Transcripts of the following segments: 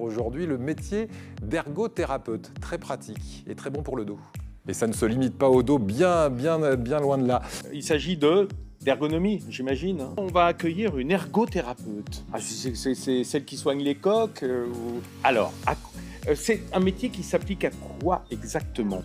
Aujourd'hui, le métier d'ergothérapeute, très pratique et très bon pour le dos. Et ça ne se limite pas au dos, bien, bien, bien loin de là. Il s'agit de d'ergonomie, j'imagine. On va accueillir une ergothérapeute. Ah, c'est celle qui soigne les coques. Euh, Alors, euh, c'est un métier qui s'applique à quoi exactement?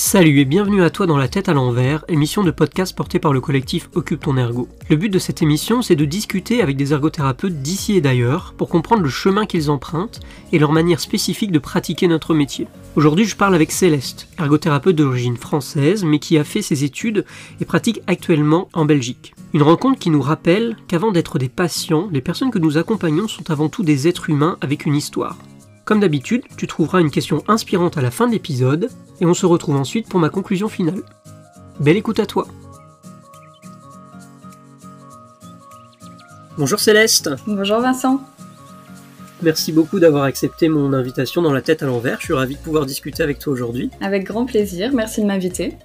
Salut et bienvenue à toi dans la tête à l'envers, émission de podcast portée par le collectif Occupe ton ergo. Le but de cette émission, c'est de discuter avec des ergothérapeutes d'ici et d'ailleurs pour comprendre le chemin qu'ils empruntent et leur manière spécifique de pratiquer notre métier. Aujourd'hui, je parle avec Céleste, ergothérapeute d'origine française mais qui a fait ses études et pratique actuellement en Belgique. Une rencontre qui nous rappelle qu'avant d'être des patients, les personnes que nous accompagnons sont avant tout des êtres humains avec une histoire. Comme d'habitude, tu trouveras une question inspirante à la fin de l'épisode, et on se retrouve ensuite pour ma conclusion finale. Belle écoute à toi Bonjour Céleste Bonjour Vincent Merci beaucoup d'avoir accepté mon invitation dans la tête à l'envers, je suis ravi de pouvoir discuter avec toi aujourd'hui. Avec grand plaisir, merci de m'inviter.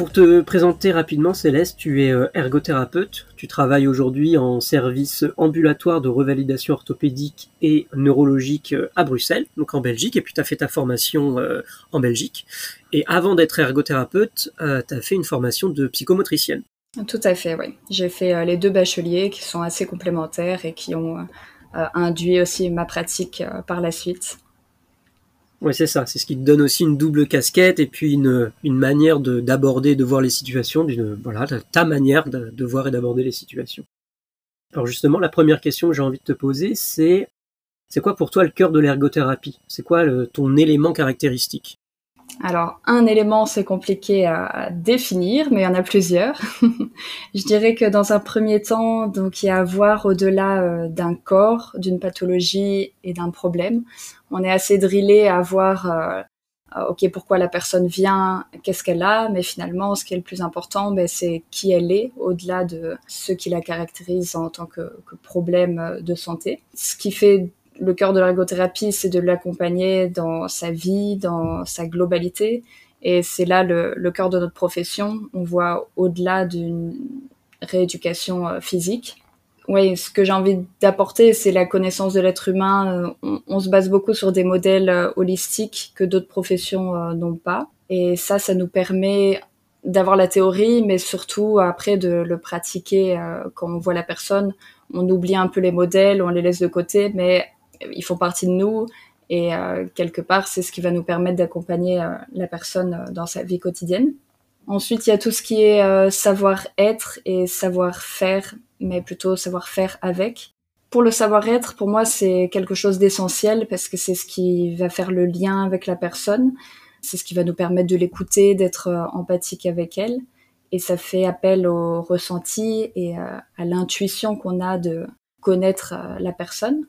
Pour te présenter rapidement, Céleste, tu es euh, ergothérapeute. Tu travailles aujourd'hui en service ambulatoire de revalidation orthopédique et neurologique euh, à Bruxelles, donc en Belgique, et puis tu as fait ta formation euh, en Belgique. Et avant d'être ergothérapeute, tu as fait une formation de psychomotricienne. Tout à fait, oui. J'ai fait les deux bacheliers qui sont assez complémentaires et qui ont induit aussi ma pratique par la suite. Oui, c'est ça. C'est ce qui te donne aussi une double casquette et puis une, une manière d'aborder, de, voir les situations, d'une voilà, ta manière de, voir et d'aborder les situations. Alors justement, la première question que j'ai envie de te poser, c'est c'est quoi pour toi le cœur de l'ergothérapie? C'est quoi ton élément caractéristique? Alors, un élément, c'est compliqué à définir, mais il y en a plusieurs. je dirais que dans un premier temps, donc il y a à voir au-delà euh, d'un corps, d'une pathologie et d'un problème. On est assez drillé à voir, euh, ok, pourquoi la personne vient, qu'est-ce qu'elle a, mais finalement, ce qui est le plus important, ben, c'est qui elle est, au-delà de ce qui la caractérise en tant que, que problème de santé. Ce qui fait le cœur de l'ergothérapie, c'est de l'accompagner dans sa vie, dans sa globalité. Et c'est là le, cœur de notre profession. On voit au-delà d'une rééducation euh, physique. Oui, ce que j'ai envie d'apporter, c'est la connaissance de l'être humain. Euh, on, se base beaucoup sur des modèles euh, holistiques que d'autres professions n'ont pas. Et ça, ça nous permet d'avoir la théorie, mais surtout après de le pratiquer quand on voit la personne. On oublie un peu les modèles, on les laisse de côté, mais ils font partie de nous et euh, quelque part c'est ce qui va nous permettre d'accompagner euh, la personne euh, dans sa vie quotidienne. Ensuite, il y a tout ce qui est savoir-être et savoir-faire, mais plutôt savoir-faire avec. Pour le savoir-être, pour moi, c'est quelque chose d'essentiel parce que c'est ce qui va faire le lien avec la personne. C'est ce qui va nous permettre de l'écouter, d'être empathique avec elle. Et ça fait appel au ressenti et à l'intuition qu'on a de connaître la personne.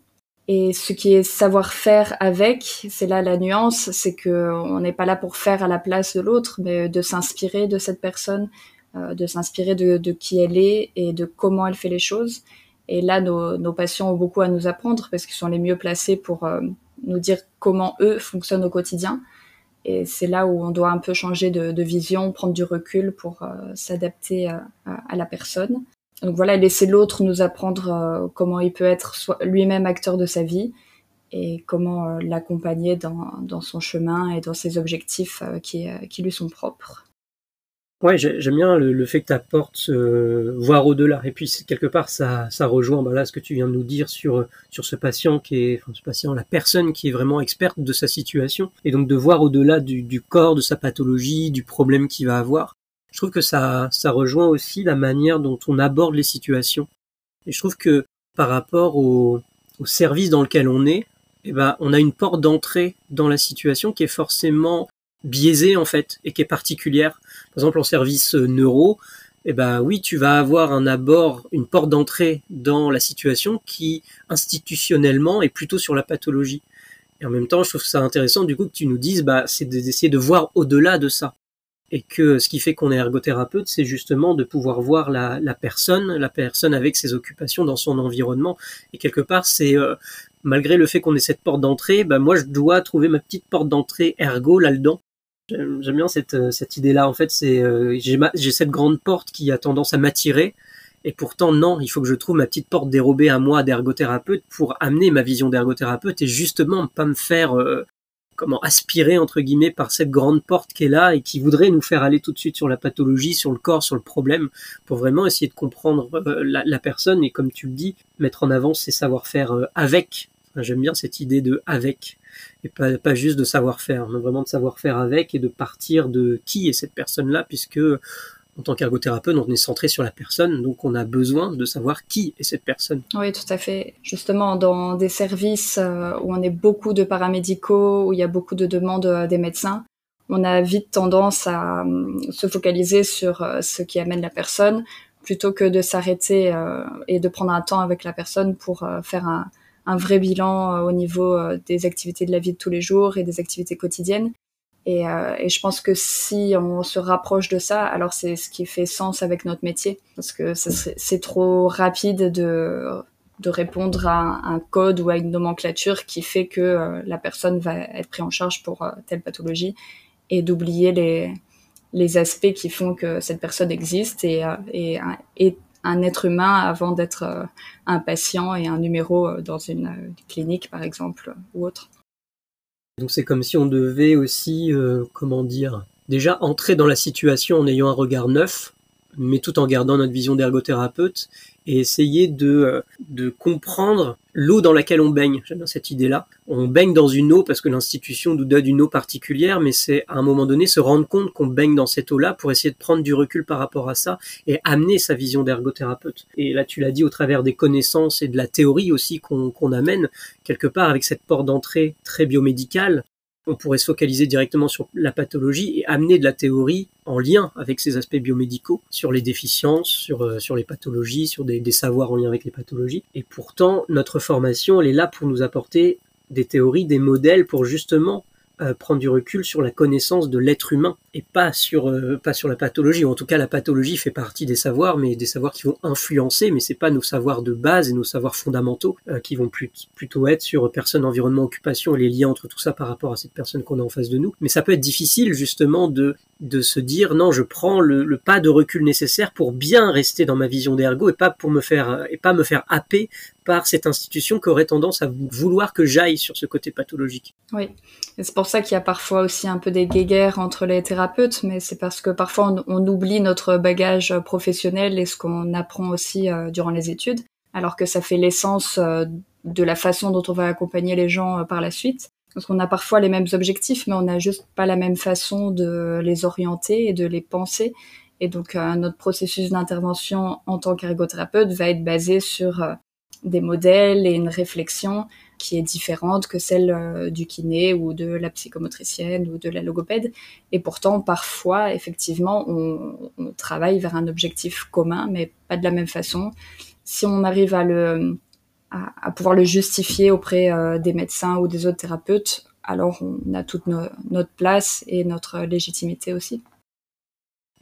Et ce qui est savoir-faire avec, c'est là la nuance, c'est que on n'est pas là pour faire à la place de l'autre, mais de s'inspirer de cette personne, euh, de s'inspirer de, qui elle est et de comment elle fait les choses. Et là, nos, patients ont beaucoup à nous apprendre parce qu'ils sont les mieux placés pour euh, nous dire comment eux fonctionnent au quotidien. Et c'est là où on doit un peu changer de, vision, prendre du recul pour euh, s'adapter à la personne. Donc voilà, laisser l'autre nous apprendre euh, comment il peut être lui-même acteur de sa vie et comment euh, l'accompagner dans, son chemin et dans ses objectifs euh, qui, lui sont propres. Ouais, j'aime bien le, fait que tu apportes voir au-delà. Et puis quelque part, ça, rejoint bah là ce que tu viens de nous dire sur sur ce patient qui est, ce patient, la personne qui est vraiment experte de sa situation, et donc de voir au-delà du corps, de sa pathologie, du problème qu'il va avoir je trouve que ça, ça rejoint aussi la manière dont on aborde les situations. Et je trouve que par rapport au, service dans lequel on est, eh ben, on a une porte d'entrée dans la situation qui est forcément biaisée en fait et qui est particulière. Par exemple, en service euh, neuro, eh ben oui, tu vas avoir un abord, une porte d'entrée dans la situation qui institutionnellement est plutôt sur la pathologie. Et en même temps, je trouve ça intéressant du coup que tu nous dises, bah, c'est d'essayer de voir au-delà de ça et que ce qui fait qu'on est ergothérapeute, c'est justement de pouvoir voir la, la, personne, la personne avec ses occupations dans son environnement. Et quelque part, c'est euh, malgré le fait qu'on ait cette porte d'entrée, ben moi je dois trouver ma petite porte d'entrée ergo là-dedans. J'aime bien cette, euh, cette idée-là. En fait, c'est euh, j'ai cette grande porte qui a tendance à m'attirer. Et pourtant, non, il faut que je trouve ma petite porte dérobée à moi d'ergothérapeute pour amener ma vision d'ergothérapeute et justement pas me faire euh, comment aspirer entre guillemets par cette grande porte qui est là et qui voudrait nous faire aller tout de suite sur la pathologie, sur le corps, sur le problème, pour vraiment essayer de comprendre euh, la, personne et comme tu le dis, mettre en avant ses savoir-faire euh, avec. J'aime bien cette idée de avec et pas, pas juste de savoir-faire, mais vraiment de savoir-faire avec et de partir de qui est cette personne-là, puisque en tant qu'ergothérapeute, on est centré sur la personne, donc on a besoin de savoir qui est cette personne. Oui, tout à fait. Justement, dans des services euh, où on est beaucoup de paramédicaux, où il y a beaucoup de demandes euh, des médecins, on a vite tendance à euh, se focaliser sur ce qui amène la personne, plutôt que de s'arrêter et de prendre un temps avec la personne pour faire un, un vrai bilan au niveau des activités de la vie de tous les jours et des activités quotidiennes. Et, euh, et, je pense que si on se rapproche de ça, alors c'est ce qui fait sens avec notre métier, parce que c'est trop rapide de, de répondre à un, code ou à une nomenclature qui fait que euh, la personne va être prise en charge pour euh, telle pathologie et d'oublier les, les aspects qui font que cette personne existe et, et un être humain avant d'être un patient et un numéro dans une clinique par exemple ou autre. Donc c'est comme si on devait aussi, euh, comment dire, déjà entrer dans la situation en ayant un regard neuf, mais tout en gardant notre vision d'ergothérapeute et essayer de, euh, de comprendre l'eau dans laquelle on baigne. J'aime bien cette idée-là. On baigne dans une eau parce que l'institution nous donne une eau particulière, mais c'est à un moment donné se rendre compte qu'on baigne dans cette eau-là pour essayer de prendre du recul par rapport à ça et amener sa vision d'ergothérapeute. Et là, tu l'as dit au travers des connaissances et de la théorie aussi qu'on amène quelque part avec cette porte d'entrée très biomédicale on pourrait se focaliser directement sur la pathologie et amener de la théorie en lien avec ces aspects biomédicaux, sur les déficiences, sur, euh, les pathologies, sur des, savoirs en lien avec les pathologies. Et pourtant, notre formation, elle est là pour nous apporter des théories, des modèles pour justement euh, prendre du recul sur la connaissance de l'être humain et pas sur euh, pas sur la pathologie. Ou en tout cas, la pathologie fait partie des savoirs, mais des savoirs qui vont influencer, mais c'est pas nos savoirs de base et nos savoirs fondamentaux euh, qui vont plutôt être sur personne, environnement, occupation et les liens entre tout ça par rapport à cette personne qu'on a en face de nous. Mais ça peut être difficile justement de de se dire non, je prends le, le pas de recul nécessaire pour bien rester dans ma vision d'ergo et pas pour me faire et pas me faire happer par cette institution qui aurait tendance à vouloir que j'aille sur ce côté pathologique. Oui, et c'est pour ça qu'il y a parfois aussi un peu des guéguerres entre les thérapeutes, mais c'est parce que parfois on, oublie notre bagage professionnel et ce qu'on apprend aussi euh, durant les études, alors que ça fait l'essence euh, de la façon dont on va accompagner les gens euh, par la suite. Parce qu'on a parfois les mêmes objectifs, mais on n'a juste pas la même façon de les orienter et de les penser. Et donc notre processus d'intervention en tant qu'ergothérapeute va être basé sur des modèles et une réflexion qui est différente que celle euh, du kiné ou de la psychomotricienne ou de la logopède. Et pourtant, parfois, effectivement, on, travaille vers un objectif commun, mais pas de la même façon. Si on arrive à le à, pouvoir le justifier auprès euh, des médecins ou des autres thérapeutes, alors on a toute notre place et notre légitimité aussi.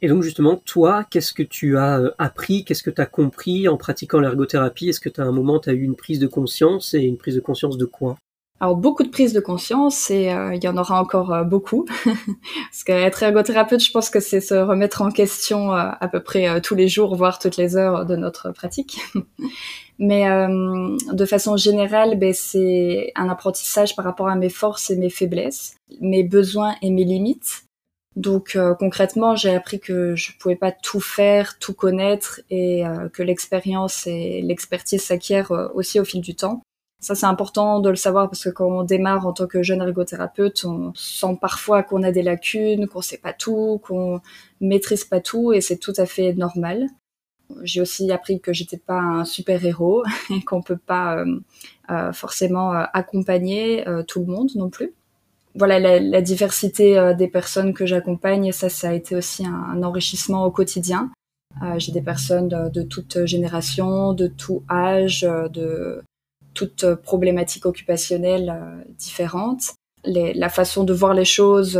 Et donc justement, toi, qu'est-ce que tu as euh, appris, qu'est-ce que tu as compris en pratiquant l'ergothérapie? Est-ce que tu as un moment, tu as eu une prise de conscience? Et une prise de conscience de quoi? Alors beaucoup de prises de conscience et euh, il y en aura encore euh, beaucoup. Parce qu'être ergothérapeute, je pense que c'est se remettre en question à peu près tous les jours, voire toutes les heures de notre pratique. Mais de façon générale, ben, c'est un apprentissage par rapport à mes forces et mes faiblesses, mes besoins et mes limites, donc euh, concrètement, j'ai appris que je pouvais pas tout faire, tout connaître et euh, que l'expérience et l'expertise s'acquièrent euh, aussi au fil du temps. Ça, c'est important de le savoir parce que quand on démarre en tant que jeune ergothérapeute, on sent parfois qu'on a des lacunes, qu'on sait pas tout, qu'on maîtrise pas tout et c'est tout à fait normal. J'ai aussi appris que j'étais pas un super héros et qu'on peut pas forcément accompagner tout le monde non plus voilà la, diversité euh, des personnes que j'accompagne ça ça a été aussi un, enrichissement au quotidien. Euh, j'ai des personnes de, toute génération de tout âge euh, de toutes problématiques occupationnelles différentes. Les, la façon de voir les choses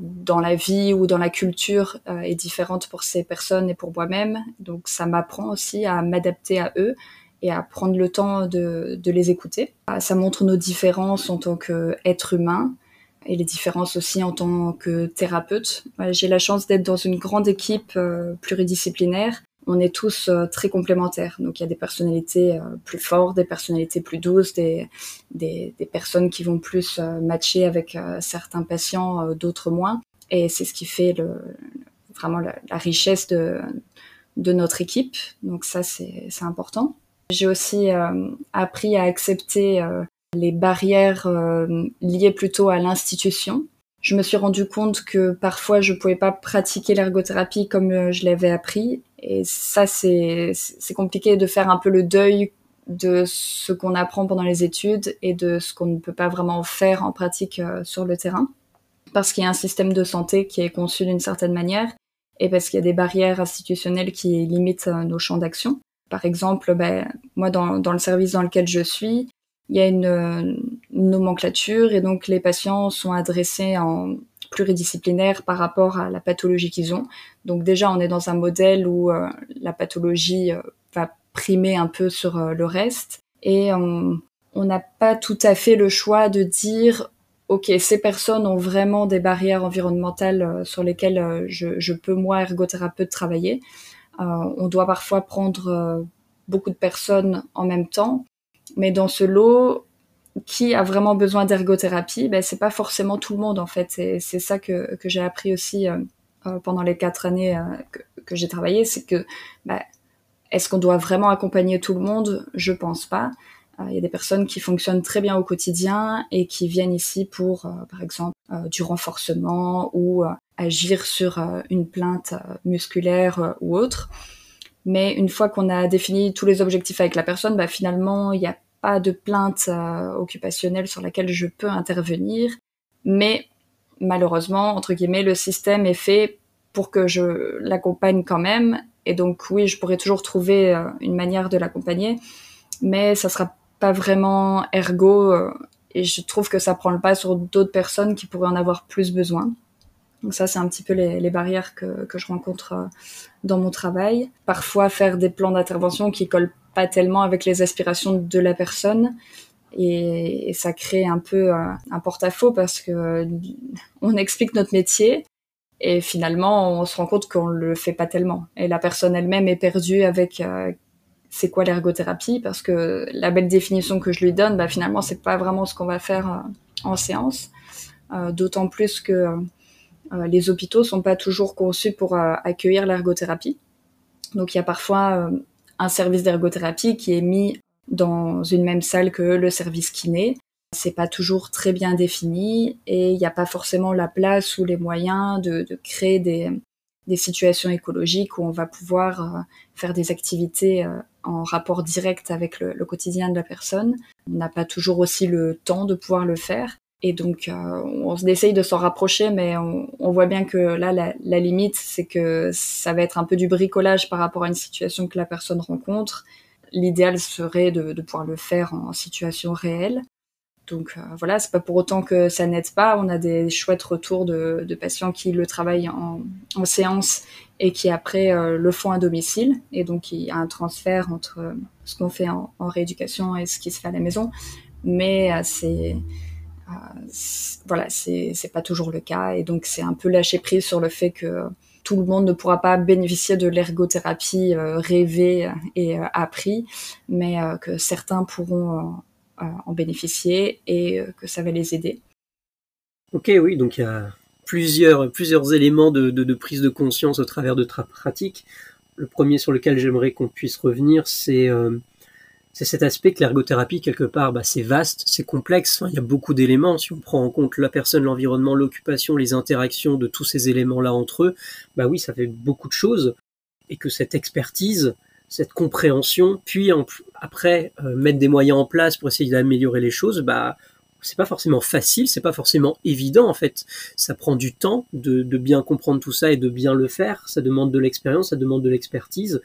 dans la vie ou dans la culture est différente pour ces personnes et pour moi-même. Donc ça m'apprend aussi à m'adapter à eux et à prendre le temps de, de les écouter. Ça montre nos différences en tant qu'être humain, et les différences aussi en tant que thérapeute. J'ai la chance d'être dans une grande équipe euh, pluridisciplinaire on est tous euh, très complémentaires. Donc il y a des personnalités plus fortes, des personnalités plus douces, des, des, personnes qui vont plus matcher avec certains patients, d'autres moins. Et c'est ce qui fait le, vraiment la, richesse de, de notre équipe. Donc ça, c'est important. J'ai aussi appris à accepter les barrières liées plutôt à l'institution je me suis rendu compte que parfois je pouvais pas pratiquer l'ergothérapie comme euh, je l'avais appris. Et ça, c'est, compliqué de faire un peu le deuil de ce qu'on apprend pendant les études et de ce qu'on ne peut pas vraiment faire en pratique euh, sur le terrain. Parce qu'il y a un système de santé qui est conçu d'une certaine manière et parce qu'il y a des barrières institutionnelles qui limitent euh, nos champs d'action. Par exemple, ben, moi, dans le service dans lequel je suis, il y a une, nomenclature et donc les patients sont adressés en pluridisciplinaire par rapport à la pathologie qu'ils ont. Donc déjà, on est dans un modèle où euh, la pathologie euh, va primer un peu sur euh, le reste et on n'a pas tout à fait le choix de dire ok, ces personnes ont vraiment des barrières environnementales sur lesquelles je, je, peux, moi, ergothérapeute, travailler. on doit parfois prendre beaucoup de personnes en même temps mais dans ce lot, qui a vraiment besoin d'ergothérapie ben, C'est pas forcément tout le monde, en fait. C'est ça que, que j'ai appris aussi euh, euh, pendant les quatre années euh, que, que j'ai travaillé. C'est que, ben, est-ce qu'on doit vraiment accompagner tout le monde? Je pense pas. Il y a des personnes qui fonctionnent très bien au quotidien et qui viennent ici pour, par exemple, du renforcement ou agir sur une plainte musculaire ou autre. Mais une fois qu'on a défini tous les objectifs avec la personne, bah, finalement, il n'y a pas de plainte euh, occupationnelle sur laquelle je peux intervenir. Mais malheureusement, entre guillemets, le système est fait pour que je l'accompagne quand même. Et donc oui, je pourrais toujours trouver euh, une manière de l'accompagner, mais ça sera pas vraiment ergo. Euh, et je trouve que ça prend le pas sur d'autres personnes qui pourraient en avoir plus besoin. Donc ça, c'est un petit peu les, barrières que, que, je rencontre dans mon travail. Parfois, faire des plans d'intervention qui collent pas tellement avec les aspirations de la personne. Et, ça crée un peu euh, un porte-à-faux parce que euh, on explique notre métier et finalement on se rend compte qu'on le fait pas tellement. Et la personne elle-même est perdue avec c'est quoi l'ergothérapie? Parce que la belle définition que je lui donne, bah, finalement c'est pas vraiment ce qu'on va faire en séance. D'autant plus que euh, les hôpitaux sont pas toujours conçus pour euh, accueillir l'ergothérapie. Donc il y a parfois euh, un service d'ergothérapie qui est mis dans une même salle que le service kiné. C'est pas toujours très bien défini et il n'y a pas forcément la place ou les moyens de, créer des, situations écologiques où on va pouvoir faire des activités en rapport direct avec le, quotidien de la personne. On n'a pas toujours aussi le temps de pouvoir le faire. Et donc, euh, on essaye de s'en rapprocher, mais on, on, voit bien que là, la, la limite, c'est que ça va être un peu du bricolage par rapport à une situation que la personne rencontre. L'idéal serait de, de, pouvoir le faire en situation réelle. Donc euh, voilà, c'est pas pour autant que ça n'aide pas. On a des chouettes retours de, de patients qui le travaillent en, en séance et qui après euh, le font à domicile. Et donc il y a un transfert entre ce qu'on fait en, en, rééducation et ce qui se fait à la maison. Mais c'est euh, voilà, c'est pas toujours le cas. Et donc, c'est un peu lâcher prise sur le fait que tout le monde ne pourra pas bénéficier de l'ergothérapie euh, rêvée et euh, appris, mais que certains pourront en bénéficier et que ça va les aider. Ok, oui, donc il y a plusieurs, plusieurs éléments de, prise de conscience au travers de ta pratique. Le premier sur lequel j'aimerais qu'on puisse revenir, c'est c'est cet aspect que l'ergothérapie, quelque part, bah, c'est vaste, c'est complexe, il y a beaucoup d'éléments. Si on prend en compte la personne, l'environnement, l'occupation, les interactions de tous ces éléments-là entre eux, bah oui, ça fait beaucoup de choses. Et que cette expertise, cette compréhension, puis après euh, mettre des moyens en place pour essayer d'améliorer les choses, bah c'est pas forcément facile, c'est pas forcément évident en fait. Ça prend du temps de, de, bien comprendre tout ça et de bien le faire. Ça demande de l'expérience, ça demande de l'expertise.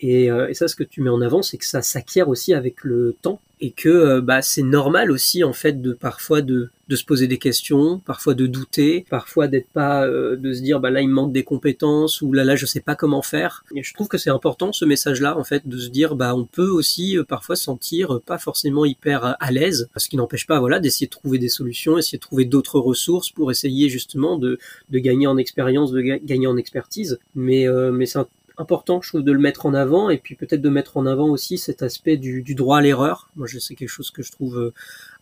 Et, euh, et, ça, ce que tu mets en avant, c'est que ça s'acquiert aussi avec le temps et que euh, bah, c'est normal aussi en fait de parfois de, de se poser des questions, parfois de douter, parfois d'être pas euh, de se dire bah là il me manque des compétences ou là là je sais pas comment faire. Et je trouve que c'est important ce message-là en fait de se dire bah on peut aussi parfois sentir pas forcément hyper à l'aise, ce qui n'empêche pas voilà d'essayer de trouver des solutions, essayer de trouver d'autres ressources pour essayer justement de, de gagner en expérience, de gagner en expertise. Mais mais c'est important, je trouve, de le mettre en avant et puis peut-être de mettre en avant aussi cet aspect du, droit à l'erreur. Moi, c'est quelque chose que je trouve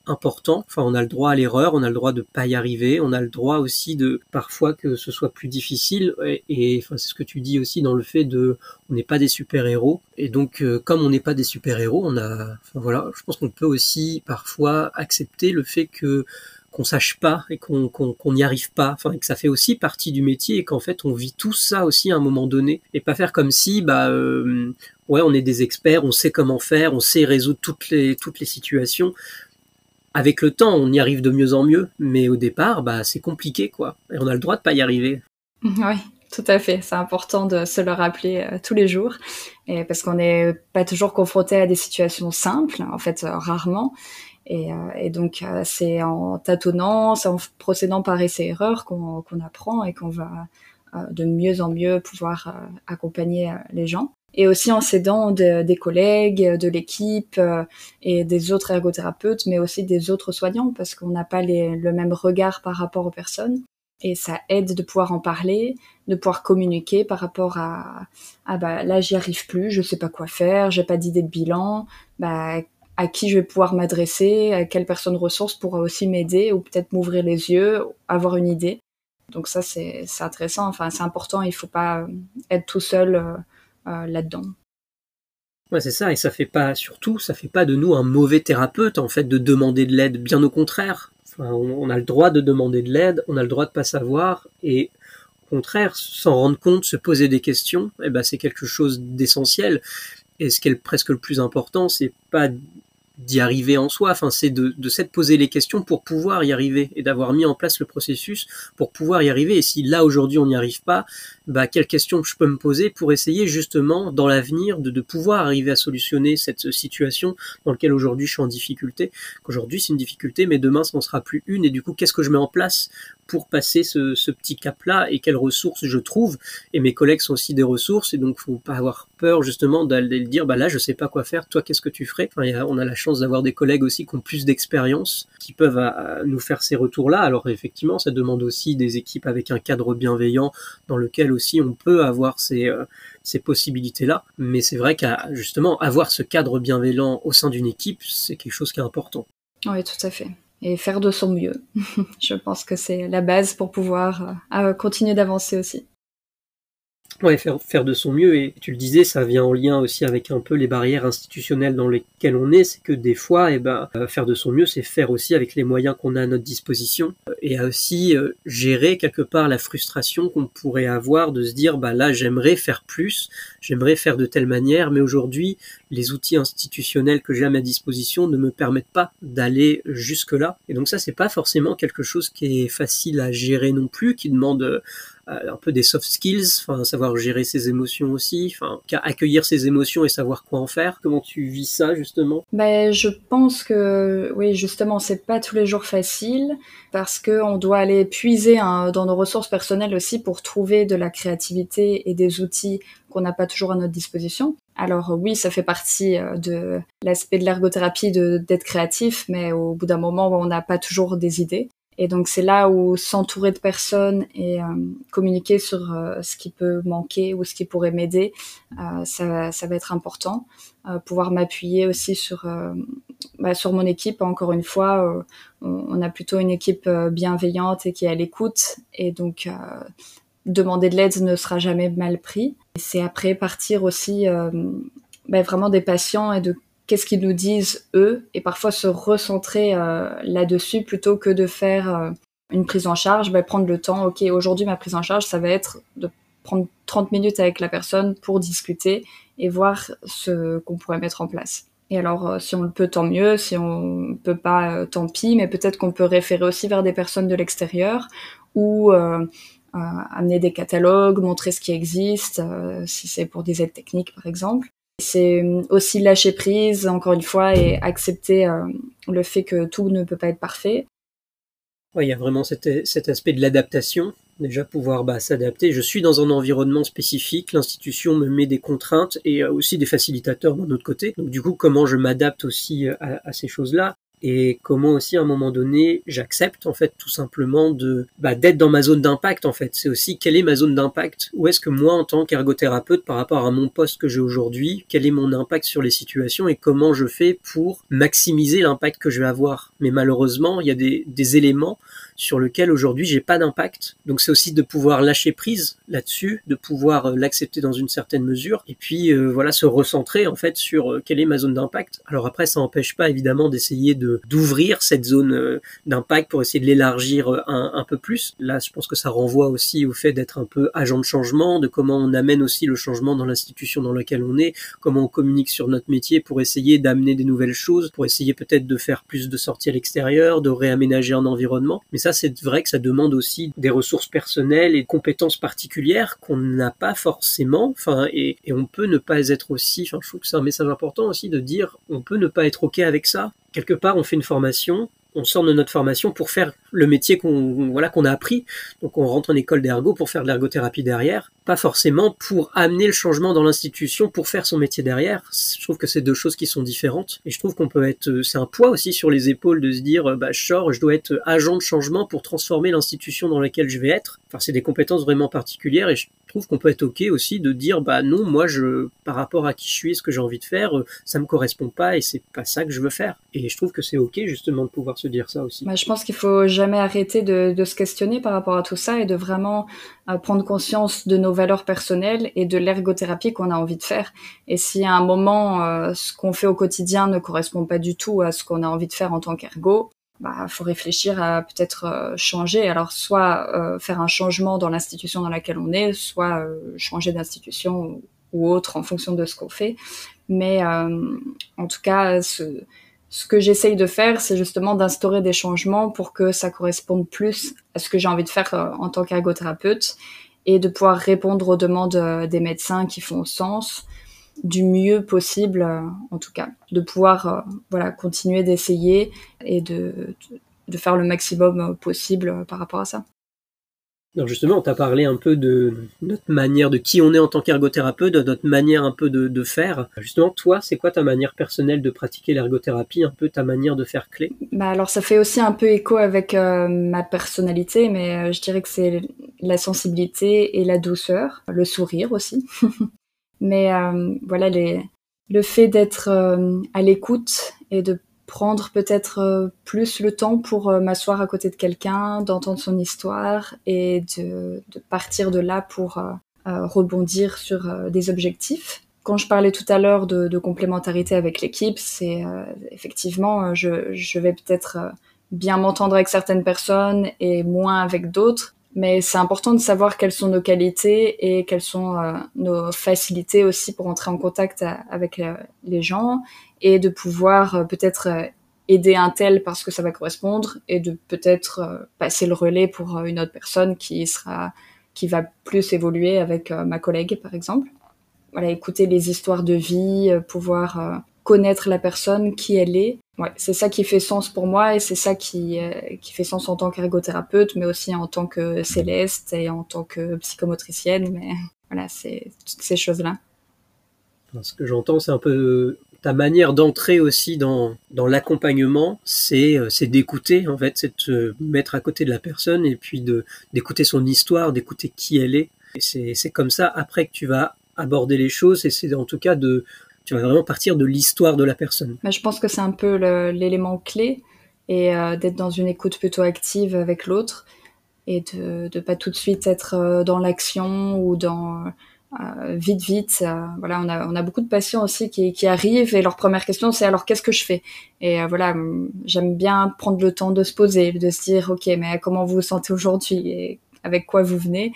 important. Enfin, on a le droit à l'erreur, on a le droit de pas y arriver, on a le droit aussi de parfois que ce soit plus difficile. Et, enfin, c'est ce que tu dis aussi dans le fait de, on n'est pas des super héros. Et donc, euh, comme on n'est pas des super héros, on a, voilà, je pense qu'on peut aussi parfois accepter le fait que qu'on sache pas et qu'on n'y arrive pas, enfin que ça fait aussi partie du métier et qu'en fait on vit tout ça aussi à un moment donné et pas faire comme si bah euh, ouais on est des experts, on sait comment faire, on sait résoudre toutes les toutes les situations avec le temps, on y arrive de mieux en mieux, mais au départ, bah, c'est compliqué, quoi. Et on a le droit de pas y arriver. Oui, tout à fait. C'est important de se le rappeler euh, tous les jours, et parce qu'on n'est pas toujours confronté à des situations simples, en fait, euh, rarement. Et, euh, et donc, c'est en tâtonnant, c'est en procédant par essai-erreur qu'on apprend et qu'on va de mieux en mieux pouvoir accompagner les gens et aussi en s'aidant des collègues, de l'équipe euh, et des autres ergothérapeutes, mais aussi des autres soignants, parce qu'on n'a pas le même regard par rapport aux personnes. Et ça aide de pouvoir en parler, de pouvoir communiquer par rapport à ah bah là j'y arrive plus, je sais pas quoi faire, j'ai pas d'idée de bilan, bah à qui je vais pouvoir m'adresser, à quelle personne ressource pourra aussi m'aider ou peut-être m'ouvrir les yeux, avoir une idée. Donc ça c'est intéressant, enfin c'est important, il faut pas être tout seul euh, euh, là-dedans. Ouais, c'est ça, et ça fait pas, surtout, ça fait pas de nous un mauvais thérapeute, en fait, de demander de l'aide, bien au contraire. on, a le droit de demander de l'aide, on a le droit de pas savoir, et au contraire, s'en rendre compte, se poser des questions, eh ben, c'est quelque chose d'essentiel. Et ce qui est presque le plus important, c'est pas d'y arriver en soi. Enfin, c'est de, de s'être posé les questions pour pouvoir y arriver et d'avoir mis en place le processus pour pouvoir y arriver. Et si là aujourd'hui on n'y arrive pas, bah quelles questions je peux me poser pour essayer justement dans l'avenir de, de pouvoir arriver à solutionner cette situation dans laquelle aujourd'hui je suis en difficulté. Qu'aujourd'hui c'est une difficulté, mais demain ça n'en sera plus une. Et du coup, qu'est-ce que je mets en place pour passer ce, ce petit cap-là et quelles ressources je trouve? Et mes collègues sont aussi des ressources et donc faut pas avoir peur justement d'aller le dire bah là je sais pas quoi faire, toi qu'est-ce que tu ferais? Enfin, On a la chance d'avoir des collègues aussi qui ont plus d'expérience, qui peuvent nous faire ces retours-là. Alors effectivement ça demande aussi des équipes avec un cadre bienveillant dans lequel aussi on peut avoir ces, euh, ces possibilités-là. Mais c'est vrai qu'à justement avoir ce cadre bienveillant au sein d'une équipe, c'est quelque chose qui est important. Oui, tout à fait et faire de son mieux. je pense que c'est la base pour pouvoir euh, continuer d'avancer aussi. Ouais, faire, faire de son mieux, et tu le disais, ça vient en lien aussi avec un peu les barrières institutionnelles dans lesquelles on est, c'est que des fois, eh ben, euh, faire de son mieux, c'est faire aussi avec les moyens qu'on a à notre disposition, et à aussi euh, gérer quelque part la frustration qu'on pourrait avoir de se dire, bah là, j'aimerais faire plus, j'aimerais faire de telle manière, mais aujourd'hui, les outils institutionnels que j'ai à ma disposition ne me permettent pas d'aller jusque-là. Et donc ça, c'est pas forcément quelque chose qui est facile à gérer non plus, qui demande euh, un peu des soft skills, enfin savoir gérer ses émotions aussi, enfin accueillir ses émotions et savoir quoi en faire. Comment tu vis ça justement? Ben je pense que oui justement c'est pas tous les jours facile parce que on doit aller puiser hein, dans nos ressources personnelles aussi pour trouver de la créativité et des outils qu'on n'a pas toujours à notre disposition. Alors oui, ça fait partie euh, de l'aspect de l'ergothérapie d'être créatif, mais au bout d'un moment, on n'a pas toujours des idées. Et donc c'est là où s'entourer de personnes et euh, communiquer sur euh, ce qui peut manquer ou ce qui pourrait m'aider, euh, ça, va être important. pouvoir m'appuyer aussi sur bah, sur mon équipe. Encore une fois, on, on, a plutôt une équipe bienveillante et qui est à l'écoute. Et donc demander de l'aide ne sera jamais mal pris. C'est après partir aussi bah, vraiment des patients et de qu'est-ce qu'ils nous disent eux et parfois se recentrer euh, là-dessus plutôt que de faire euh, une prise en charge, bah, prendre le temps, ok, aujourd'hui ma prise en charge, ça va être de prendre 30 minutes avec la personne pour discuter et voir ce qu'on pourrait mettre en place. Et alors, euh, si on le peut, tant mieux. Si on peut pas, tant pis. Mais peut-être qu'on peut référer aussi vers des personnes de l'extérieur ou amener des catalogues, montrer ce qui existe, si c'est pour des aides techniques, par exemple. C'est aussi lâcher prise, encore une fois, et accepter euh, le fait que tout ne peut pas être parfait. Il y a vraiment cet, aspect de l'adaptation, déjà pouvoir bah, s'adapter. Je suis dans un environnement spécifique, l'institution me met des contraintes et aussi des facilitateurs d'un autre côté. Donc du coup, comment je m'adapte aussi à, ces choses-là? Et comment aussi à un moment donné j'accepte en fait tout simplement de bah, d'être dans ma zone d'impact en fait. C'est aussi quelle est ma zone d'impact? Où est-ce que moi en tant qu'ergothérapeute par rapport à mon poste que j'ai aujourd'hui, quel est mon impact sur les situations et comment je fais pour maximiser l'impact que je vais avoir? Mais malheureusement, il y a des, des éléments sur lequel aujourd'hui j'ai pas d'impact. Donc c'est aussi de pouvoir lâcher prise là-dessus, de pouvoir euh, l'accepter dans une certaine mesure, et puis euh, voilà se recentrer en fait sur euh, quelle est ma zone d'impact. Alors après ça n'empêche pas évidemment d'essayer de d'ouvrir cette zone d'impact pour essayer de l'élargir un, un, peu plus. Là je pense que ça renvoie aussi au fait d'être un peu agent de changement, de comment on amène aussi le changement dans l'institution dans laquelle on est, comment on communique sur notre métier pour essayer d'amener des nouvelles choses, pour essayer peut-être de faire plus de sorties à l'extérieur, de réaménager un environnement. Mais ça, c'est vrai que ça demande aussi des ressources personnelles et compétences particulières qu'on n'a pas forcément. Enfin, et, et, on peut ne pas être aussi. Enfin, je trouve que c'est un message important aussi de dire on peut ne pas être ok avec ça. Quelque part, on fait une formation, on sort de notre formation pour faire le métier qu'on voilà qu'on a appris. Donc on rentre en école d'ergo pour faire de l'ergothérapie derrière, pas forcément pour amener le changement dans l'institution pour faire son métier derrière. Je trouve que c'est deux choses qui sont différentes et je trouve qu'on peut être c'est un poids aussi sur les épaules de se dire bah je sors, je dois être agent de changement pour transformer l'institution dans laquelle je vais être. Enfin c'est des compétences vraiment particulières et je trouve qu'on peut être ok aussi de dire bah non moi je par rapport à qui je suis ce que j'ai envie de faire ça me correspond pas et c'est pas ça que je veux faire. Et je trouve que c'est ok justement de pouvoir se dire ça aussi. Bah, je pense qu'il faut jamais arrêter de, de, se questionner par rapport à tout ça et de vraiment euh, prendre conscience de nos valeurs personnelles et de l'ergothérapie qu'on a envie de faire. Et si à un moment euh, ce qu'on fait au quotidien ne correspond pas du tout à ce qu'on a envie de faire en tant qu'ergo, bah faut réfléchir à peut-être euh, changer. Alors soit euh, faire un changement dans l'institution dans laquelle on est, soit euh, changer d'institution ou, autre en fonction de ce qu'on fait. Mais en tout cas, ce, ce que j'essaye de faire, c'est justement d'instaurer des changements pour que ça corresponde plus à ce que j'ai envie de faire en tant qu'ergothérapeute et de pouvoir répondre aux demandes des médecins qui font sens du mieux possible, euh, en tout cas, de pouvoir voilà continuer d'essayer et de, de faire le maximum possible par rapport à ça. Alors justement, on t'a parlé un peu de notre manière, de qui on est en tant qu'ergothérapeute, de notre manière un peu de, de faire. Justement, toi, c'est quoi ta manière personnelle de pratiquer l'ergothérapie, un peu ta manière de faire clé? Bah Alors ça fait aussi un peu écho avec euh, ma personnalité, mais euh, je dirais que c'est la sensibilité et la douceur, le sourire aussi. mais euh, voilà, le fait d'être euh, à l'écoute et de prendre peut-être euh, plus le temps pour m'asseoir à côté de quelqu'un, d'entendre son histoire et de, partir de là pour rebondir sur des objectifs. Quand je parlais tout à l'heure de, complémentarité avec l'équipe, c'est effectivement, je vais peut-être bien m'entendre avec certaines personnes et moins avec d'autres, mais c'est important de savoir quelles sont nos qualités et quelles sont euh, nos facilités aussi pour entrer en contact avec euh, les gens et de pouvoir euh, peut-être aider un tel parce que ça va correspondre et de peut-être passer le relais pour une autre personne qui sera qui va plus évoluer avec ma collègue par exemple. Voilà, écouter les histoires de vie, pouvoir connaître la personne qui elle est. Ouais, c'est ça qui fait sens pour moi et c'est ça qui, euh, qui fait sens en tant qu'ergothérapeute, mais aussi en tant que céleste et en tant que psychomotricienne. Mais voilà, c'est toutes ces choses-là. Ce que j'entends, c'est un peu ta manière d'entrer aussi dans, dans l'accompagnement, c'est euh, d'écouter en fait, c'est de te mettre à côté de la personne et puis d'écouter son histoire, d'écouter qui elle est. C'est comme ça après que tu vas aborder les choses et c'est en tout cas de tu vas vraiment partir de l'histoire de la personne. Je pense que c'est un peu l'élément clé et euh, d'être dans une écoute plutôt active avec l'autre et de ne pas tout de suite être euh, dans l'action ou dans euh, vite vite. Voilà, on a, beaucoup de patients aussi qui, qui arrivent et leur première question c'est alors qu'est-ce que je fais? Et voilà, j'aime bien prendre le temps de se poser, de se dire ok mais comment vous vous sentez aujourd'hui et avec quoi vous venez?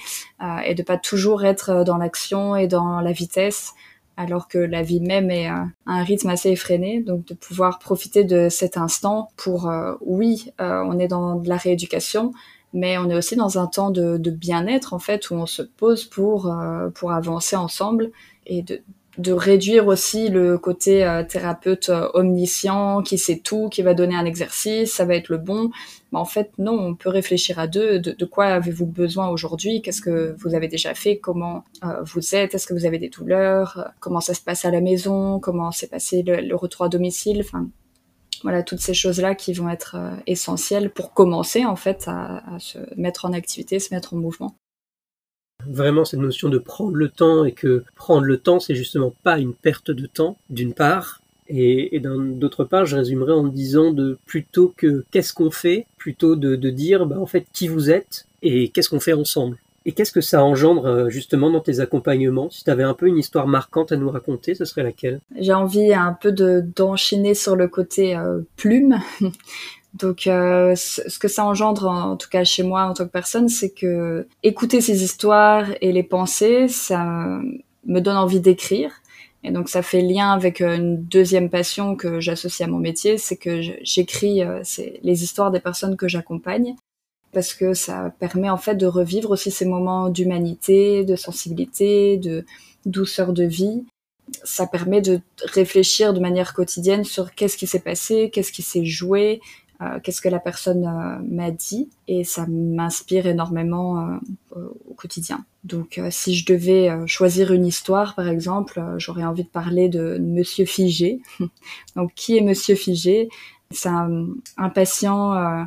Et de pas toujours être dans l'action et dans la vitesse alors que la vie même est à un rythme assez effréné. Donc de pouvoir profiter de cet instant pour, euh, oui, euh, on est dans de la rééducation, mais on est aussi dans un temps de, bien-être en fait où on se pose pour euh, pour avancer ensemble et de de réduire aussi le côté euh, thérapeute euh, omniscient qui sait tout, qui va donner un exercice, ça va être le bon. Mais en fait, non, on peut réfléchir à deux. De, quoi avez-vous besoin aujourd'hui? Qu'est-ce que vous avez déjà fait? Comment euh, vous êtes? Est-ce que vous avez des douleurs? Comment ça se passe à la maison? Comment s'est passé le, le, retour à domicile? Enfin, voilà, toutes ces choses-là qui vont être essentielles pour commencer en fait à, se mettre en activité, se mettre en mouvement vraiment cette notion de prendre le temps et que prendre le temps, c'est justement pas une perte de temps, d'une part, et, d'autre part, je résumerai en disant de plutôt que qu'est-ce qu'on fait, plutôt de, dire bah, en fait qui vous êtes et qu'est-ce qu'on fait ensemble. Et qu'est-ce que ça engendre euh, justement dans tes accompagnements? Si tu avais un peu une histoire marquante à nous raconter, ce serait laquelle? J'ai envie un peu d'enchaîner sur le côté euh, plume. Donc, euh, ce que ça engendre, en, tout cas chez moi en tant que personne, c'est que écouter ces histoires et les penser, ça me donne envie d'écrire. Et donc ça fait lien avec euh, une deuxième passion que j'associe à mon métier, c'est que j'écris euh, les histoires des personnes que j'accompagne parce que ça permet en fait de revivre aussi ces moments d'humanité, de sensibilité, de douceur de vie. Ça permet de réfléchir de manière quotidienne sur qu'est-ce qui s'est passé, qu'est-ce qui s'est joué, euh, qu'est-ce que la personne euh, m'a dit et ça m'inspire énormément euh, au quotidien. Donc si je devais choisir une histoire par exemple, j'aurais envie de parler de Monsieur Figé. Donc qui est Monsieur Figé? C'est un, patient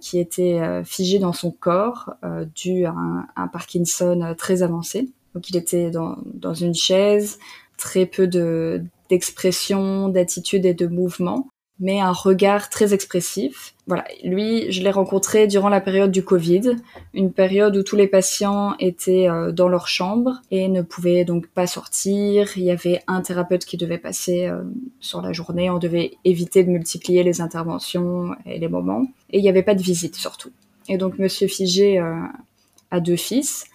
qui était figé dans son corps dû à un, Parkinson très avancé. Donc il était dans, dans une chaise, très peu de d'expression, d'attitude et de mouvement mais un regard très expressif. Voilà, lui, je l'ai rencontré durant la période du Covid, une période où tous les patients étaient euh, dans leur chambre et ne pouvaient donc pas sortir. Il y avait un thérapeute qui devait passer euh, sur la journée, on devait éviter de multiplier les interventions et les moments, et il n'y avait pas de visite surtout. Et donc Monsieur Figé euh, a deux fils,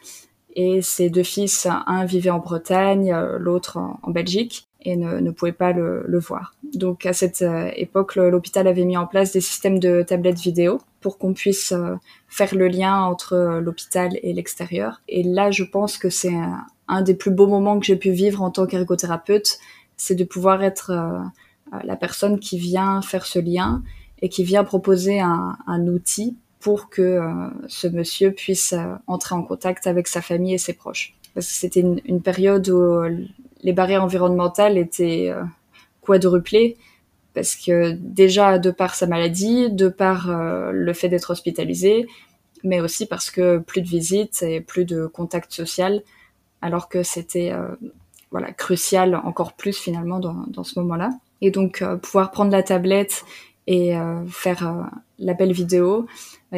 et ces deux fils, un vivait en Bretagne, l'autre en Belgique et ne, ne pouvaient pas le, le, voir. Donc à cette euh, époque, l'hôpital avait mis en place des systèmes de tablettes vidéo pour qu'on puisse euh, faire le lien entre euh, l'hôpital et l'extérieur. Et là, je pense que c'est un, des plus beaux moments que j'ai pu vivre en tant qu'ergothérapeute, c'est de pouvoir être la personne qui vient faire ce lien et qui vient proposer un, un outil pour que ce monsieur puisse entrer en contact avec sa famille et ses proches. Parce que c'était une, une, période où les barrières environnementales étaient euh, quadruplées parce que déjà de par sa maladie, de par euh, le fait d'être hospitalisé, mais aussi parce que plus de visites et plus de contact social, alors que c'était euh, voilà crucial encore plus finalement dans, dans ce moment-là. Et donc pouvoir prendre la tablette et faire l'appel vidéo,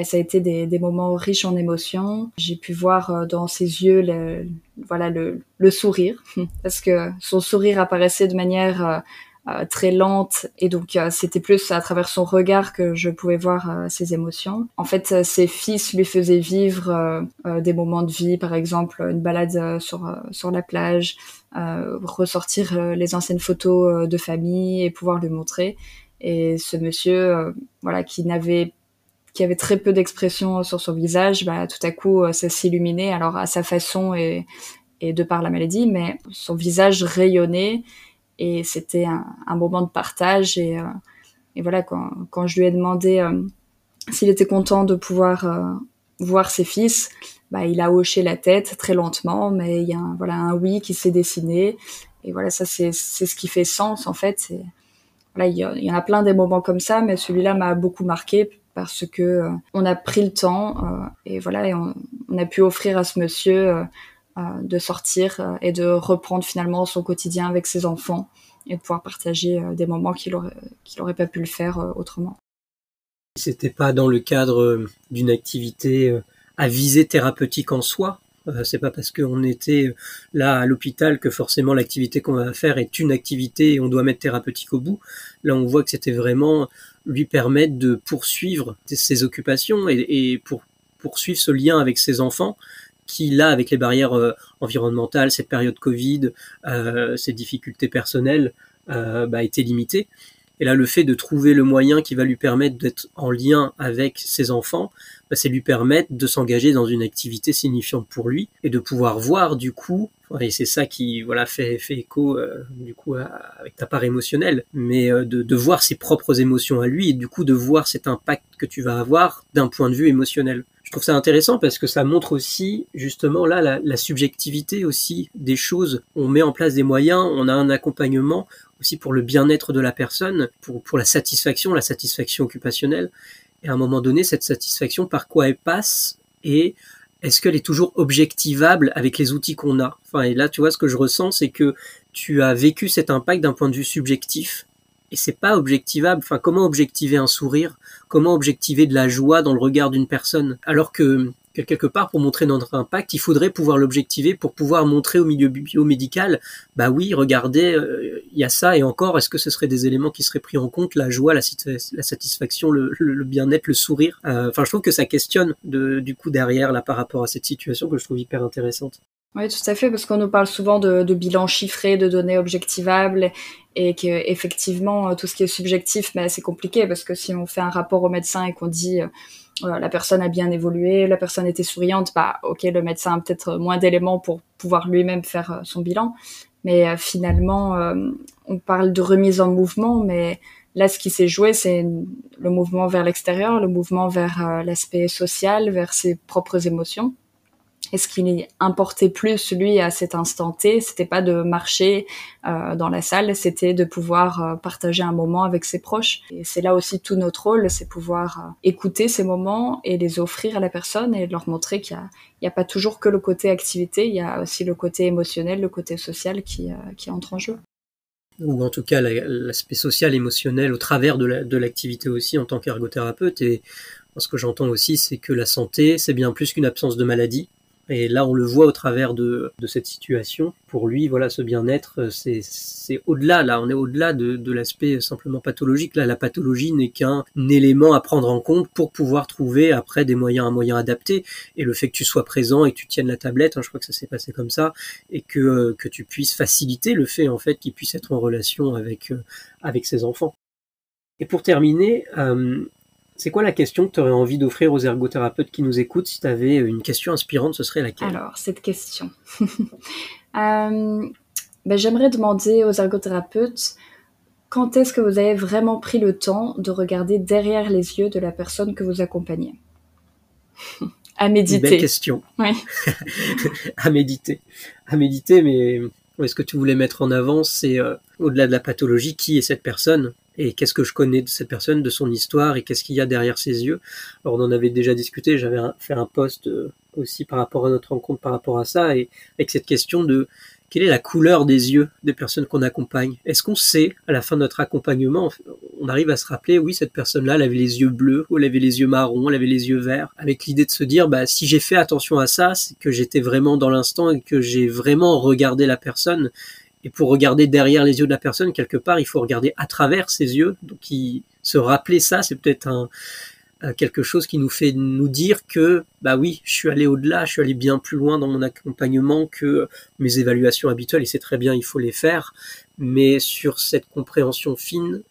ça a été des, des, moments riches en émotions. J'ai pu voir euh, dans ses yeux le, voilà le, le, sourire, parce que son sourire apparaissait de manière euh, euh, très lente et donc c'était plus à travers son regard que je pouvais voir ses émotions. En fait, ses fils lui faisaient vivre des moments de vie, par exemple une balade sur sur la plage, ressortir les anciennes photos de famille et pouvoir lui montrer. Et ce monsieur, voilà, qui n'avait qui avait très peu d'expression sur son visage, bah, tout à coup, euh, ça s'illuminait, alors à sa façon et, et de par la maladie, mais son visage rayonnait et c'était un, moment de partage. Et, euh, et voilà, quand, quand, je lui ai demandé euh, s'il était content de pouvoir voir ses fils, bah, il a hoché la tête très lentement, mais il y a un, voilà, un oui qui s'est dessiné. Et voilà, ça, c'est ce qui fait sens, en fait. Il y, en a plein des moments comme ça, mais celui-là m'a beaucoup marqué parce que euh, on a pris le temps euh, et voilà, on, a pu offrir à ce monsieur euh, de sortir et de reprendre finalement son quotidien avec ses enfants et de pouvoir partager des moments qu'il aurait, qu'il aurait pas pu le faire autrement. C'était pas dans le cadre d'une activité à visée thérapeutique en soi. C'est pas parce qu'on était là à l'hôpital que forcément l'activité qu'on va faire est une activité et on doit mettre thérapeutique au bout. Là, on voit que c'était vraiment lui permettre de poursuivre ses occupations et, pour poursuivre ce lien avec ses enfants qui, là, avec les barrières euh, environnementales, cette période Covid, euh, ces difficultés personnelles, euh, bah, était limité. Et là, le fait de trouver le moyen qui va lui permettre d'être en lien avec ses enfants, c'est lui permettre de s'engager dans une activité signifiante pour lui et de pouvoir voir du coup, et c'est ça qui voilà fait, fait écho euh, du coup avec ta part émotionnelle, mais euh, de, de, voir ses propres émotions à lui et du coup de voir cet impact que tu vas avoir d'un point de vue émotionnel. Je trouve ça intéressant parce que ça montre aussi justement là la, la subjectivité aussi des choses. On met en place des moyens, on a un accompagnement aussi pour le bien-être de la personne, pour, pour la satisfaction, la satisfaction occupationnelle. Et à un moment donné, cette satisfaction, par quoi elle passe et est-ce qu'elle est toujours objectivable avec les outils qu'on a? Enfin, et là, tu vois, ce que je ressens, c'est que tu as vécu cet impact d'un point de vue subjectif, et c'est pas objectivable. Enfin, comment objectiver un sourire? Comment objectiver de la joie dans le regard d'une personne? Alors que quelque part, pour montrer notre impact, il faudrait pouvoir l'objectiver pour pouvoir montrer au milieu biomédical, bah oui, regardez, euh, il y a ça, et encore, est-ce que ce seraient des éléments qui seraient pris en compte, la joie, la, satisfaction, le, bien-être, le sourire? Euh, Enfin, je trouve que ça questionne du coup derrière, là, par rapport à cette situation que je trouve hyper intéressante. Oui, tout à fait, parce qu'on nous parle souvent de, de bilan chiffré, de données objectivables, et que effectivement tout ce qui est subjectif, mais c'est compliqué parce que si on fait un rapport au médecin et qu'on dit la personne a bien évolué, la personne était souriante, bah ok, le médecin a peut-être moins d'éléments pour pouvoir lui-même faire euh, son bilan, mais euh, finalement, euh, on parle de remise en mouvement, mais là, ce qui s'est joué, c'est le mouvement vers l'extérieur, le mouvement vers l'aspect social, vers ses propres émotions. Et ce qui importait plus, lui, à cet instant T, c'était pas de marcher euh, dans la salle, c'était de pouvoir euh, partager un moment avec ses proches. Et c'est là aussi tout notre rôle, c'est pouvoir euh, écouter ces moments et les offrir à la personne et leur montrer qu'il n'y a, pas toujours que le côté activité, il y a aussi le côté émotionnel, le côté social qui entre en jeu. Ou en tout cas l'aspect social, émotionnel au travers de l'activité aussi en tant qu'ergothérapeute. Et ce que j'entends aussi, c'est que la santé, c'est bien plus qu'une absence de maladie et là, on le voit au travers de, de cette situation. Pour lui, voilà, ce bien-être, c'est, c'est au-delà. Là, on est au-delà de, de l'aspect simplement pathologique. Là, la pathologie n'est qu'un élément à prendre en compte pour pouvoir trouver après des moyens, un moyen adapté. Et le fait que tu sois présent et que tu tiennes la tablette, hein, je crois que ça s'est passé comme ça, et que euh, que tu puisses faciliter le fait en fait qu'il puisse être en relation avec euh, avec ses enfants. Et pour terminer, euh, c'est quoi la question que tu aurais envie d'offrir aux ergothérapeutes qui nous écoutent Si tu avais une question inspirante, ce serait laquelle? Alors, cette question. euh, ben, J'aimerais demander aux ergothérapeutes quand est-ce que vous avez vraiment pris le temps de regarder derrière les yeux de la personne que vous accompagnez? À méditer. Une belle question. Oui. à méditer. À méditer, mais est-ce que tu voulais mettre en avant, c'est euh, au-delà de la pathologie, qui est cette personne? Et qu'est-ce que je connais de cette personne, de son histoire et qu'est-ce qu'il y a derrière ses yeux? Alors on en avait déjà discuté, j'avais fait un post euh, aussi par rapport à notre rencontre par rapport à ça et avec cette question de quelle est la couleur des yeux des personnes qu'on accompagne? Est-ce qu'on sait à la fin de notre accompagnement, on arrive à se rappeler, oui, cette personne-là, elle avait les yeux bleus, ou elle avait les yeux marrons, elle avait les yeux verts, avec l'idée de se dire, bah, si j'ai fait attention à ça, c'est que j'étais vraiment dans l'instant et que j'ai vraiment regardé la personne et pour regarder derrière les yeux de la personne, quelque part, il faut regarder à travers ses yeux. Donc, se rappeler ça, c'est peut-être un, quelque chose qui nous fait nous dire que, bah oui, je suis allé au-delà, je suis allé bien plus loin dans mon accompagnement que mes évaluations habituelles, et c'est très bien, il faut les faire. Mais sur cette compréhension fine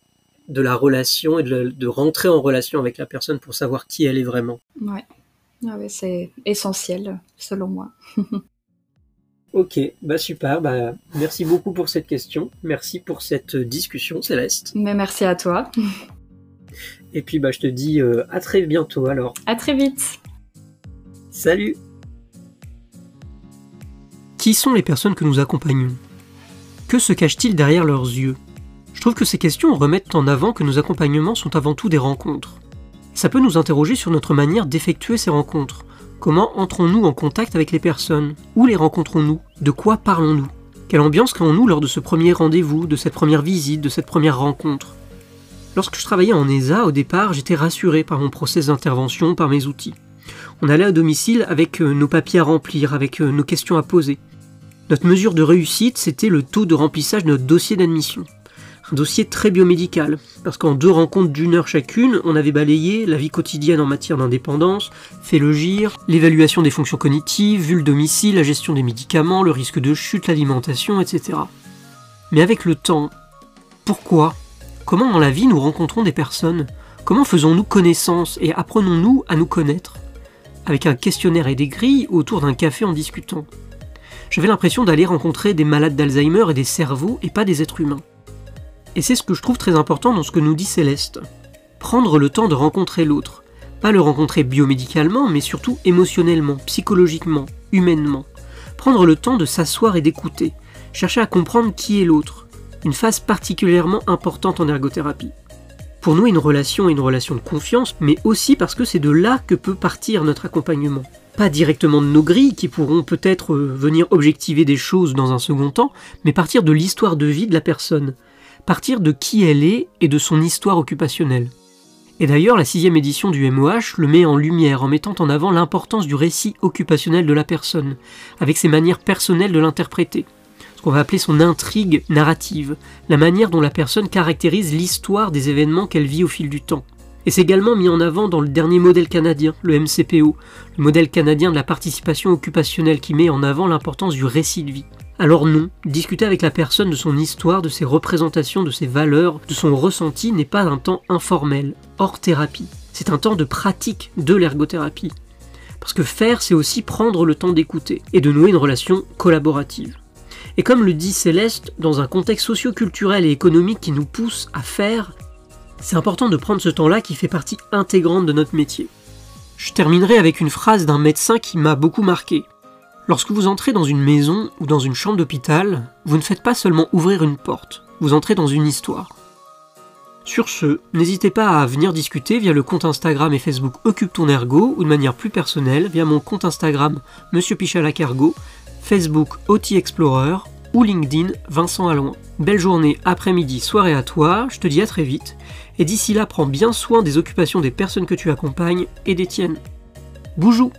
de la relation et de, rentrer en relation avec la personne pour savoir qui elle est vraiment. Ouais, ah ouais c'est essentiel, selon moi. Ok, bah super, bah merci beaucoup pour cette question, merci pour cette discussion Céleste. Mais merci à toi. Et puis bah je te dis euh, à très bientôt alors. À très vite. Salut. Qui sont les personnes que nous accompagnons? Que se cache-t-il derrière leurs yeux? Je trouve que ces questions remettent en avant que nos accompagnements sont avant tout des rencontres. Ça peut nous interroger sur notre manière d'effectuer ces rencontres, Comment entrons-nous en contact avec les personnes? Où les rencontrons-nous? De quoi parlons-nous? Quelle ambiance créons-nous lors de ce premier rendez-vous, de cette première visite, de cette première rencontre? Lorsque je travaillais en ESA, au départ, j'étais rassuré par mon process d'intervention, par mes outils. On allait à domicile avec euh, nos papiers à remplir, avec euh, nos questions à poser. Notre mesure de réussite, c'était le taux de remplissage de notre dossier d'admission dossier très biomédical, parce qu'en deux rencontres d'une heure chacune, on avait balayé la vie quotidienne en matière d'indépendance, fait le gire, l'évaluation des fonctions cognitives, vu le domicile, la gestion des médicaments, le risque de chute, l'alimentation, etc. Mais avec le temps, pourquoi? Comment dans la vie nous rencontrons des personnes? Comment faisons-nous connaissance et apprenons-nous à nous connaître? Avec un questionnaire et des grilles autour d'un café en discutant. J'avais l'impression d'aller rencontrer des malades d'Alzheimer et des cerveaux et pas des êtres humains. Et c'est ce que je trouve très important dans ce que nous dit Céleste. Prendre le temps de rencontrer l'autre. Pas le rencontrer biomédicalement, mais surtout émotionnellement, psychologiquement, humainement. Prendre le temps de s'asseoir et d'écouter. Chercher à comprendre qui est l'autre. une phase particulièrement importante en ergothérapie. Pour nous, une relation est une relation de confiance, mais aussi parce que c'est de là que peut partir notre accompagnement. Pas directement de nos grilles qui pourront peut-être euh, venir objectiver des choses dans un second temps, mais partir de l'histoire de vie de la personne, partir de qui elle est et de son histoire occupationnelle. Et d'ailleurs, la sixième édition du MOH le met en lumière en mettant en avant l'importance du récit occupationnel de la personne, avec ses manières personnelles de l'interpréter. Ce qu'on va appeler son intrigue narrative, la manière dont la personne caractérise l'histoire des événements qu'elle vit au fil du temps. Et c'est également mis en avant dans le dernier modèle canadien, le MCPO, le modèle canadien de la participation occupationnelle qui met en avant l'importance du récit de vie. Alors non, discuter avec la personne de son histoire, de ses représentations, de ses valeurs, de son ressenti n'est pas un temps informel, hors thérapie. C'est un temps de pratique de l'ergothérapie. Parce que faire, c'est aussi prendre le temps d'écouter et de nouer une relation collaborative. Et comme le dit Céleste, dans un contexte socio-culturel et économique qui nous pousse à faire, c'est important de prendre ce temps-là qui fait partie intégrante de notre métier. Je terminerai avec une phrase d'un médecin qui m'a beaucoup marqué. Lorsque vous entrez dans une maison ou dans une chambre d'hôpital, vous ne faites pas seulement ouvrir une porte, vous entrez dans une histoire. Sur ce, n'hésitez pas à venir discuter via le compte Instagram et Facebook Occupe ton ergo ou de manière plus personnelle via mon compte Instagram Monsieur Pichalac Ergo, Facebook OT Explorer ou LinkedIn Vincent Alloin. Belle journée, après-midi, soirée à toi, je te dis à très vite, et d'ici là prends bien soin des occupations des personnes que tu accompagnes et des tiennes. Boujou